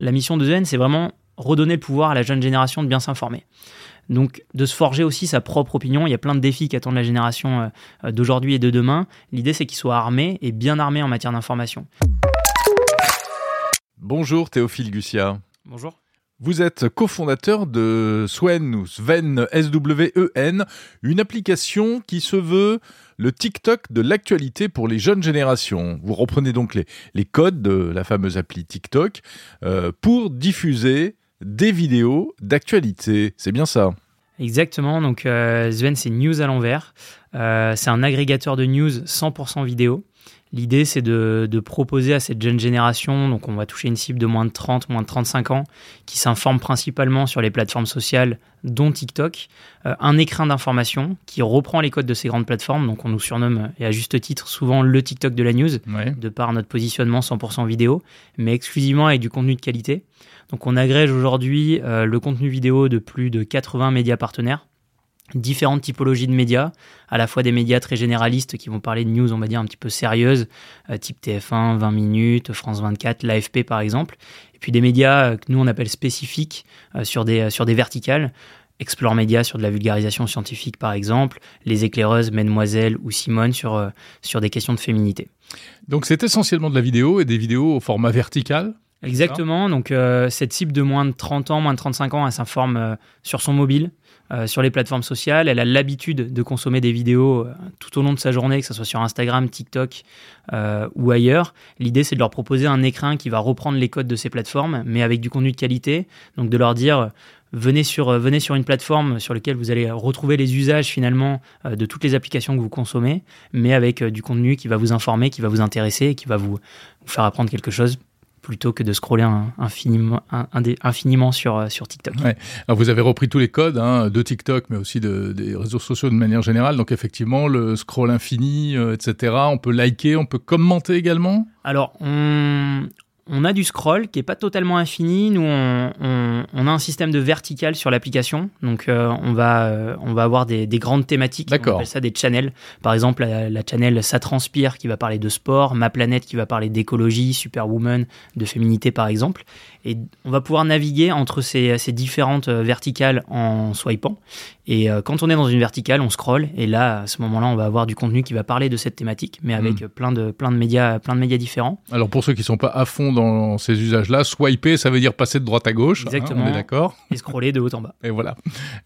La mission de Zen, c'est vraiment redonner le pouvoir à la jeune génération de bien s'informer. Donc de se forger aussi sa propre opinion. Il y a plein de défis qui attendent la génération euh, d'aujourd'hui et de demain. L'idée c'est qu'ils soient armés et bien armés en matière d'information. Bonjour Théophile Gussia. Bonjour. Vous êtes cofondateur de Swen ou Sven S-W-E-N, une application qui se veut le TikTok de l'actualité pour les jeunes générations. Vous reprenez donc les, codes de la fameuse appli TikTok euh, pour diffuser des vidéos d'actualité. C'est bien ça Exactement, donc euh, Sven c'est News à l'envers. Euh, c'est un agrégateur de news 100% vidéo. L'idée, c'est de, proposer à cette jeune génération, donc on va toucher une cible de moins de 30, moins de 35 ans, qui s'informe principalement sur les plateformes sociales, dont TikTok, euh, un écrin d'information qui reprend les codes de ces grandes plateformes. Donc on nous surnomme, et à juste titre, souvent le TikTok de la news, de par notre positionnement 100% vidéo, mais exclusivement avec du contenu de qualité. Donc on agrège aujourd'hui euh, le contenu vidéo de plus de 80 médias partenaires différentes typologies de médias, à la fois des médias très généralistes qui vont parler de news, on va dire, un petit peu sérieuses, euh, type TF1, 20 minutes, France 24, l'AFP par exemple, et puis des médias euh, que nous on appelle spécifiques euh, sur, des, sur des verticales, Explore Média sur de la vulgarisation scientifique par exemple, Les éclaireuses, Mademoiselle ou Simone sur, sur des questions de féminité. Donc c'est essentiellement de la vidéo et des vidéos au format vertical Exactement, donc cette cible de moins de 30 ans, moins de 35 ans, elle s'informe sur son mobile, euh, sur les plateformes sociales. Elle a l'habitude de consommer des vidéos euh, tout au long de sa journée, que ce soit sur Instagram, TikTok euh, ou ailleurs. L'idée, c'est de leur proposer un écrin qui va reprendre les codes de ces plateformes, mais avec du contenu de qualité. Donc de leur dire, venez sur, venez sur une plateforme sur laquelle vous allez retrouver les usages finalement de toutes les applications que vous consommez, mais avec du contenu qui va vous informer, qui va vous intéresser et qui va vous faire apprendre quelque chose plutôt que de scroller infiniment, infiniment sur, euh, sur TikTok. Alors vous avez repris tous les codes hein, de TikTok, mais aussi de, des réseaux sociaux de manière générale. Donc effectivement, le scroll infini, euh, etc. On peut liker, on peut commenter également? Alors, on, on a du scroll qui est pas totalement infini. Nous, on, a un système de vertical sur l'application. Donc, euh, on, va, euh, on va avoir des, grandes thématiques. On appelle ça des channels. Par exemple, la, la, channel Ça transpire qui va parler de sport, Ma planète qui va parler d'écologie, Superwoman de féminité par exemple. Et on va pouvoir naviguer entre ces, ces différentes euh, verticales en swipant. Et euh, quand on est dans une verticale, on scroll. Et là, à ce moment-là, on va avoir du contenu qui va parler de cette thématique, mais avec hmm. plein, de, plein, de médias, plein de médias différents. Alors pour ceux qui ne sont pas à fond dans ces usages-là, swiper, ça veut dire passer de droite à gauche. Hein, Exactement. on est d'accord. Et scroller de haut en bas. Et voilà.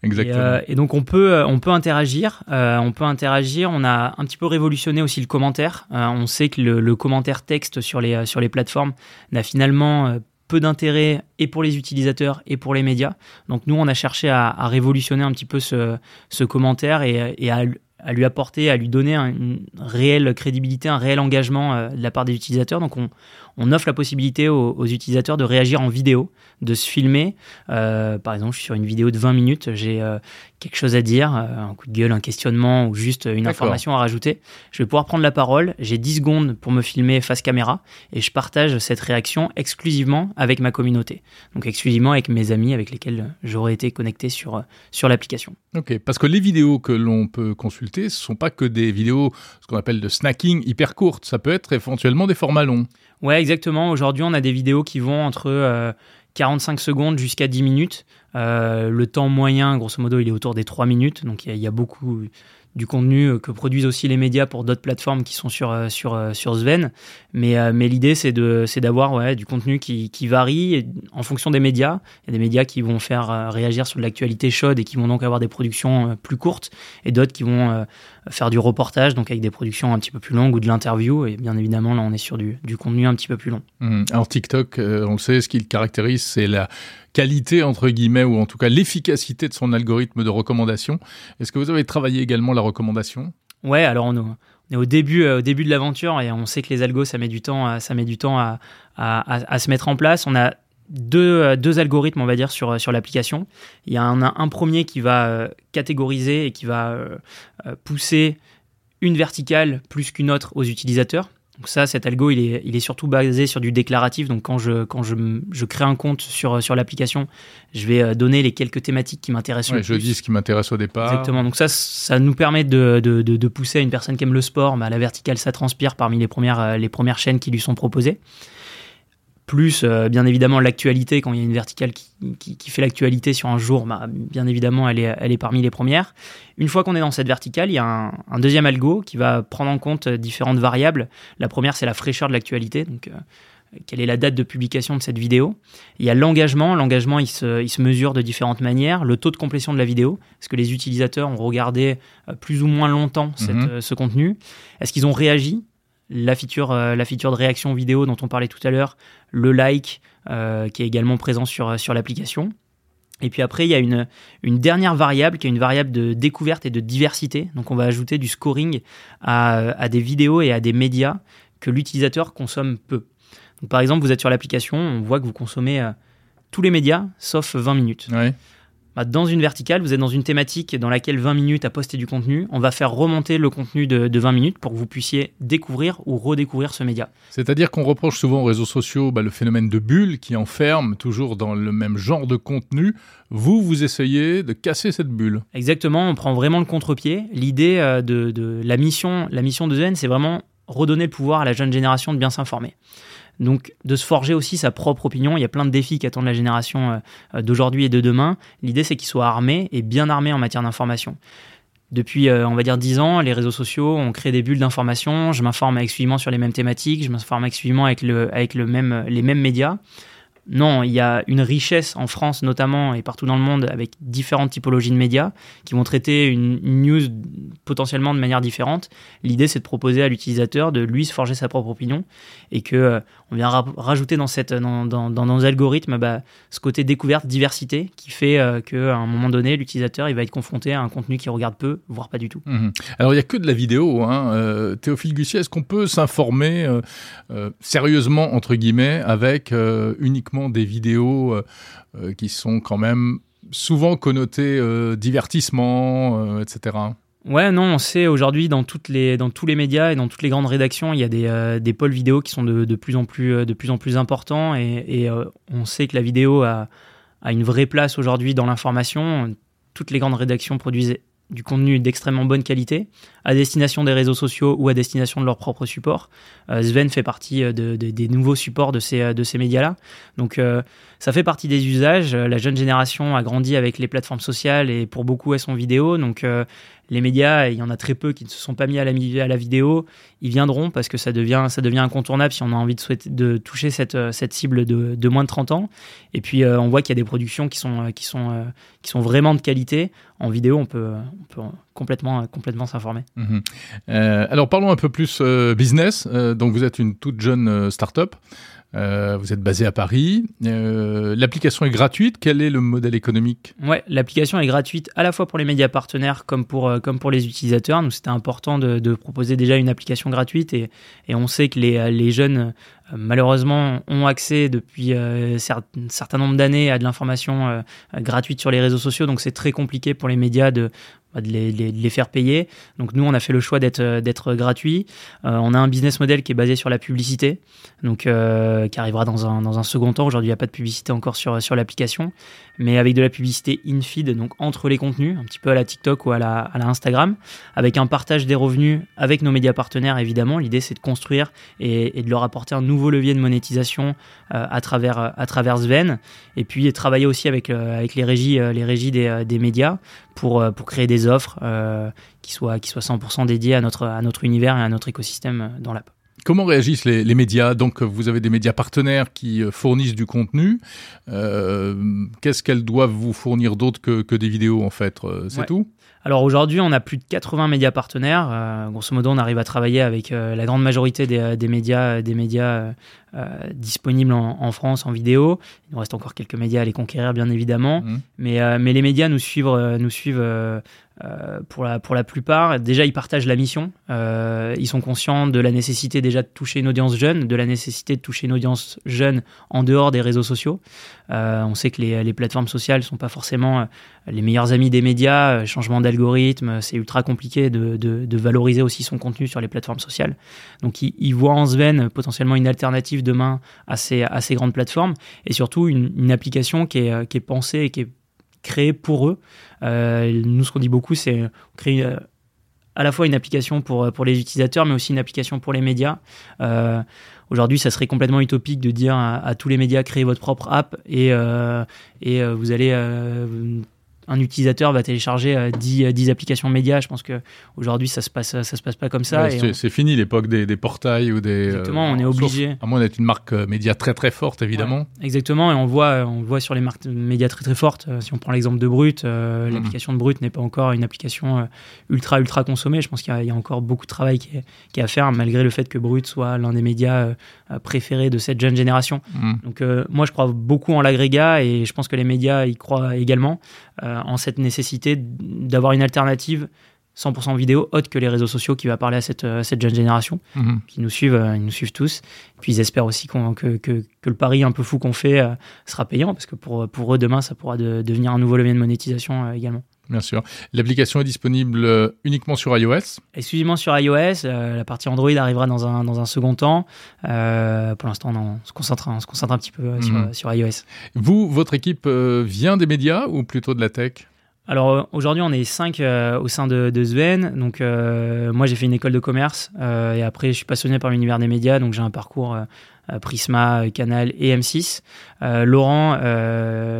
Exactement. Euh, et, donc on peut, on peut interagir. on peut interagir. On a un petit peu révolutionné aussi le commentaire. on sait que le, le, commentaire texte sur les, sur les plateformes n'a finalement peu d'intérêt et pour les utilisateurs et pour les médias. Donc nous, on a cherché à, révolutionner un petit peu ce, commentaire et, à, lui apporter, à lui donner une réelle crédibilité, un réel engagement euh, de la part des utilisateurs. Donc on, offre la possibilité aux, utilisateurs de réagir en vidéo, de se filmer. Euh, par exemple, je suis sur une vidéo de 20 minutes, j'ai euh, quelque chose à dire, euh, un coup de gueule, un questionnement ou juste une information à rajouter, je vais pouvoir prendre la parole. J'ai 10 secondes pour me filmer face caméra et je partage cette réaction exclusivement avec ma communauté. Donc exclusivement avec mes amis avec lesquels j'aurais été connecté sur, sur l'application. Ok, parce que les vidéos que l'on peut consulter, ce sont pas que des vidéos, ce qu'on appelle de snacking hyper courtes. Ça peut être éventuellement des formats longs. Ouais, exactement. Aujourd'hui, on a des vidéos qui vont entre... Euh, 45 secondes jusqu'à 10 minutes. Euh, le temps moyen, grosso modo, il est autour des 3 minutes. Donc il y, a beaucoup du contenu euh, que produisent aussi les médias pour d'autres plateformes qui sont sur, euh, sur, sur Sven. Mais, mais l'idée, c'est d'avoir ouais, du contenu qui, qui, varie en fonction des médias. Il y a des médias qui vont faire réagir sur de l'actualité chaude et qui vont donc avoir des productions plus courtes, et d'autres qui vont faire du reportage, donc avec des productions un petit peu plus longues ou de l'interview. Et bien évidemment, là, on est sur du, du contenu un petit peu plus long. Mmh. Alors TikTok, euh, on le sait, ce qui le caractérise, c'est la qualité, entre guillemets, ou en tout cas l'efficacité de son algorithme de recommandation. Est-ce que vous avez travaillé également la recommandation Ouais, alors on, est au début, euh, au début de l'aventure et on sait que les algos, ça met du temps, ça met du temps à, à, se mettre en place. On a deux, euh, deux, algorithmes, on va dire, sur, sur l'application. Il y a un, un, premier qui va euh, catégoriser et qui va euh, pousser une verticale plus qu'une autre aux utilisateurs. Donc ça, cet algo, il est, il est surtout basé sur du déclaratif. Donc quand je, quand je, je crée un compte sur, sur l'application, je vais donner les quelques thématiques qui m'intéressent. Ouais, je dis ce qui m'intéresse au départ. Exactement. Donc ça, ça nous permet de, de, de, pousser à une personne qui aime le sport. Mais à la verticale, ça transpire parmi les premières, les premières chaînes qui lui sont proposées plus bien évidemment l'actualité quand il y a une verticale qui, qui, fait l'actualité sur un jour, bah, bien évidemment elle est, elle est parmi les premières. Une fois qu'on est dans cette verticale, il y a un, un, deuxième algo qui va prendre en compte différentes variables. La première c'est la fraîcheur de l'actualité, donc quelle est la date de publication de cette vidéo? Il y a l'engagement. L'engagement, il se, mesure de différentes manières. Le taux de complétion de la vidéo. Est-ce que les utilisateurs ont regardé euh, plus ou moins longtemps mhm. euh, ce contenu? Est-ce qu'ils ont réagi? La feature, euh, la feature de réaction vidéo dont on parlait tout à l'heure, le like qui est également présent sur, sur l'application. Et puis après, il y a une, une dernière variable qui est une variable de découverte et de diversité. Donc on va ajouter du scoring à, à des vidéos et à des médias que l'utilisateur consomme peu par exemple, vous êtes sur l'application, on voit que vous consommez euh, tous les médias sauf 20 minutes. Bah, dans une verticale, vous êtes dans une thématique dans laquelle 20 minutes à poster du contenu. On va faire remonter le contenu de, 20 minutes pour que vous puissiez découvrir ou redécouvrir ce média. C'est-à-dire qu'on reproche souvent aux réseaux sociaux bah, le phénomène de bulle qui enferme toujours dans le même genre de contenu. Vous, vous essayez de casser cette bulle. Exactement, on prend vraiment le contre-pied. L'idée euh, de, la mission, la mission de Zen, c'est vraiment redonner le pouvoir à la jeune génération de bien s'informer. Donc de se forger aussi sa propre opinion. Il y a plein de défis qui attendent la génération euh, euh, d'aujourd'hui et de demain. L'idée c'est qu'ils soient armés et bien armés en matière d'information. Depuis, euh, on va dire, 10 ans, les réseaux sociaux ont créé des bulles d'information. Je m'informe exclusivement sur les mêmes thématiques, je m'informe avec, avec les mêmes médias. Non, il y a une richesse en France notamment et partout dans le monde avec différentes typologies de médias qui vont traiter une, news potentiellement de manière différente. L'idée c'est de proposer à l'utilisateur de lui se forger sa propre opinion et que euh, on vient rajouter dans cette dans, dans, dans nos algorithmes bah, ce côté découverte diversité qui fait euh, qu'à un moment donné l'utilisateur il va être confronté à un contenu qu'il regarde peu voire pas du tout. Mhm. Alors il y a que de la vidéo. Hein. Euh, Théophile Gussier, est-ce qu'on peut s'informer sérieusement entre guillemets avec uniquement des vidéos euh, euh, qui sont quand même souvent connotées euh, divertissement, etc. Ouais, non, on sait aujourd'hui dans, dans tous les médias et dans toutes les grandes rédactions, il y a des, des pôles vidéo qui sont de, de, plus, en plus, de plus en plus importants et, et on sait que la vidéo a, a une vraie place aujourd'hui dans l'information. Toutes les grandes rédactions produisent du contenu d'extrêmement bonne qualité à destination des réseaux sociaux ou à destination de leur propre support. Euh, Sven fait partie euh, de, des nouveaux supports de ces, ces médias-là. Donc euh, ça fait partie des usages. La jeune génération a grandi avec les plateformes sociales et pour beaucoup elles sont vidéo. Donc les médias, il y en a très peu qui ne se sont pas mis à la, vidéo, ils viendront parce que ça devient, ça devient incontournable si on a envie de, toucher cette, cette cible de, de moins de 30 ans. Et puis on voit qu'il y a des productions qui sont, qui, sont, qui sont vraiment de qualité. En vidéo, on peut, on peut complètement, complètement s'informer. Mhm. Euh, alors parlons un peu plus euh, business. Euh, donc vous êtes une toute jeune start-up. Vous êtes basé à Paris. l'application est gratuite. Quel est le modèle économique Ouais, l'application est gratuite à la fois pour les médias partenaires comme pour, comme pour les utilisateurs. Nous, c'était important de, de, proposer déjà une application gratuite et, et on sait que les, les jeunes malheureusement ont accès depuis un certain nombre d'années à de l'information gratuite sur les réseaux sociaux. Donc c'est très compliqué pour les médias de de les, les, faire payer. Donc nous, on a fait le choix d'être euh, d'être gratuit. Euh, on a un business model qui est basé sur la publicité, donc euh, qui arrivera dans un, dans un second temps. Aujourd'hui, il n'y a pas de publicité encore sur, sur l'application, mais avec de la publicité in-feed, donc entre les contenus, un petit peu à la TikTok ou à la, à Instagram, avec un partage des revenus avec nos médias partenaires, évidemment. L'idée, c'est de construire et, et, de leur apporter un nouveau levier de monétisation à, travers, à travers Sven, et puis travailler aussi avec, avec les régies, les régies des, des médias pour, pour créer des offres euh, qui, soient, qui soient 100% dédiées à notre, à notre univers et à notre écosystème dans l'app. Comment réagissent les, les, médias? Donc, vous avez des médias partenaires qui euh, fournissent du contenu. Euh, qu'est-ce qu'elles doivent vous fournir d'autre que, que, des vidéos, en fait? C'est tout? Alors aujourd'hui, on a plus de 80 médias partenaires. Euh, grosso modo, on arrive à travailler avec euh, la grande majorité des, des médias, des médias euh, disponibles en, en, France en vidéo. Il nous reste encore quelques médias à les conquérir, bien évidemment. Mmh. Mais, mais les médias nous suivent, nous suivent euh, pour, la, pour la plupart, déjà, ils partagent la mission. Euh, ils sont conscients de la nécessité déjà de toucher une audience jeune, de la nécessité de toucher une audience jeune en dehors des réseaux sociaux. Euh, on sait que les, les plateformes sociales sont pas forcément les meilleurs amis des médias. Changement d'algorithme, c'est ultra compliqué de, de, de, valoriser aussi son contenu sur les plateformes sociales. Donc, ils, ils voient en Sven potentiellement une alternative demain à ces, à ces grandes plateformes et surtout une, une application qui est, qui est pensée et qui est créé pour eux. Euh, nous, ce qu'on dit beaucoup, c'est créer à la fois une application pour, pour les utilisateurs, mais aussi une application pour les médias. Aujourd'hui, ça serait complètement utopique de dire à, tous les médias créez votre propre app et, et vous allez un utilisateur va télécharger 10, euh, 10 euh, applications médias. Je pense que aujourd'hui ça se passe ça se passe pas comme ça. c'est fini l'époque des, des, portails ou des. Exactement, on est euh, obligé. à moins d'être une marque média très très forte évidemment. exactement, et on voit on voit sur les marques médias très très fortes. si on prend l'exemple de Brut, mhm. l'application de Brut n'est pas encore une application ultra ultra consommée. Je pense qu'il y, a encore beaucoup de travail qui est, qui est, à faire malgré le fait que Brut soit l'un des médias préférés de cette jeune génération. Mhm. Donc moi je crois beaucoup en l'agrégat et je pense que les médias y croient également. Euh, en cette nécessité d'avoir une alternative 100% vidéo autre que les réseaux sociaux qui va parler à cette, euh, cette jeune génération mhm. qui nous suivent, euh, ils nous suivent tous. Et puis ils espèrent aussi que, que, le pari un peu fou qu'on fait sera payant parce que pour, pour eux demain ça pourra devenir un nouveau levier de monétisation également. Bien sûr. L'application est disponible uniquement sur iOS? Exclusivement sur iOS. la partie Android arrivera dans un, dans un second temps. pour l'instant, on, se concentre, on se concentre un petit peu sur, mhm. sur iOS. Vous, votre équipe vient des médias ou plutôt de la tech? Alors euh, aujourd'hui, on est cinq euh, au sein de, de Sven. Donc euh, moi, j'ai fait une école de commerce et après, je suis passionné par l'univers des médias. Donc j'ai un parcours Prisma, Canal et M6. Laurent,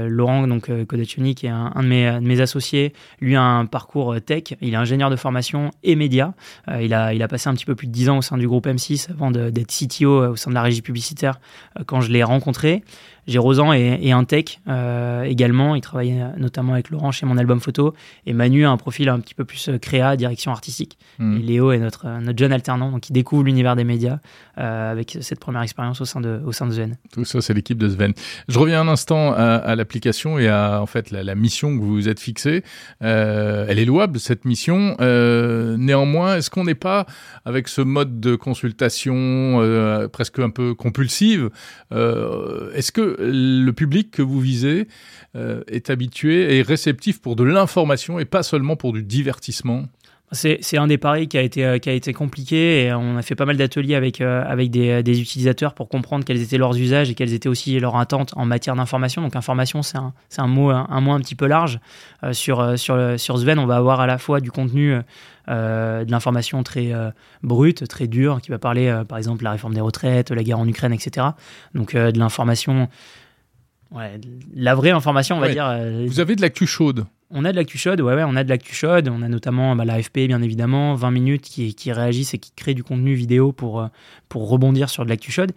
Laurent donc Kodachuni, qui est un, de, mes, de, mes, associés, lui a un parcours tech. Il est ingénieur de formation et média. il a il a passé un petit peu plus de dix ans au sein du groupe M6 avant d'être CTO au sein de la régie publicitaire quand je l'ai rencontré. J'ai Rosan et, un tech euh, également. Il travaille notamment avec Laurent chez mon album photo. Et Manu a un profil un petit peu plus euh, créa, direction artistique. Hmm. Et Léo est notre, euh, notre jeune alternant, donc il découvre l'univers des médias avec cette première expérience au sein de, au sein de Sven. Tout ça, c'est l'équipe de Sven. Je reviens un instant à, l'application et à en fait la, mission que vous vous êtes fixée. elle est louable cette mission. néanmoins, est-ce qu'on n'est pas avec ce mode de consultation presque un peu compulsive Est-ce que le public que vous visez euh, est habitué et réceptif pour de l'information et pas seulement pour du divertissement? C'est un des paris qui a été euh, qui a été compliqué et on a fait pas mal d'ateliers avec euh, avec des, des, utilisateurs pour comprendre quels étaient leurs usages et quelles étaient aussi leurs attentes en matière d'information. Donc information c'est un mot un, mot un petit peu large sur sur sur Sven on va avoir à la fois du contenu de l'information très brute, très dure, qui va parler par exemple de la réforme des retraites, la guerre en Ukraine, etc. Donc de l'information Ouais, la vraie information, on va dire. Vous avez de l'actu chaude on a de l'actu chaude, ouais, on a de l'actu. On a notamment bah, l'AFP, bien évidemment, 20 minutes qui, réagissent et qui créent du contenu vidéo pour, pour rebondir sur de l'actu chaude.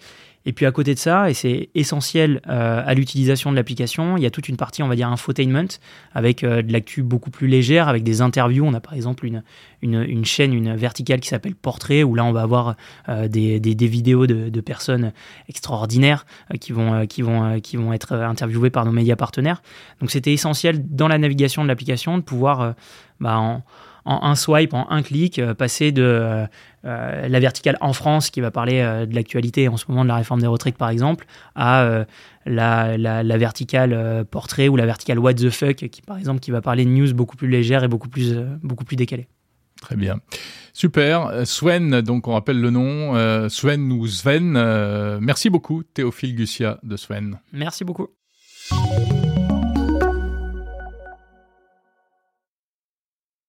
Et puis à côté de ça, et c'est essentiel euh, à l'utilisation de l'application, il y a toute une partie, on va dire, infotainment, avec euh, de l'actu beaucoup plus légère, avec des interviews. On a par exemple une, une, chaîne, une verticale qui s'appelle Portrait, où là on va avoir euh, des, des, vidéos de, personnes extraordinaires qui, vont, qui, vont, qui vont être interviewées par nos médias partenaires. Donc c'était essentiel dans la navigation de l'application de pouvoir, bah, en un swipe, en un clic, euh, passer de euh, euh, la verticale en France qui va parler de l'actualité en ce moment de la réforme des retraites par exemple, à la, la, verticale portrait ou la verticale what the fuck qui par exemple qui va parler de news beaucoup plus légère et beaucoup plus, beaucoup plus décalée. Très bien. Super. Sven, donc on rappelle le nom, Sven ou Sven. merci beaucoup, Théophile Gussia de Sven. Merci beaucoup.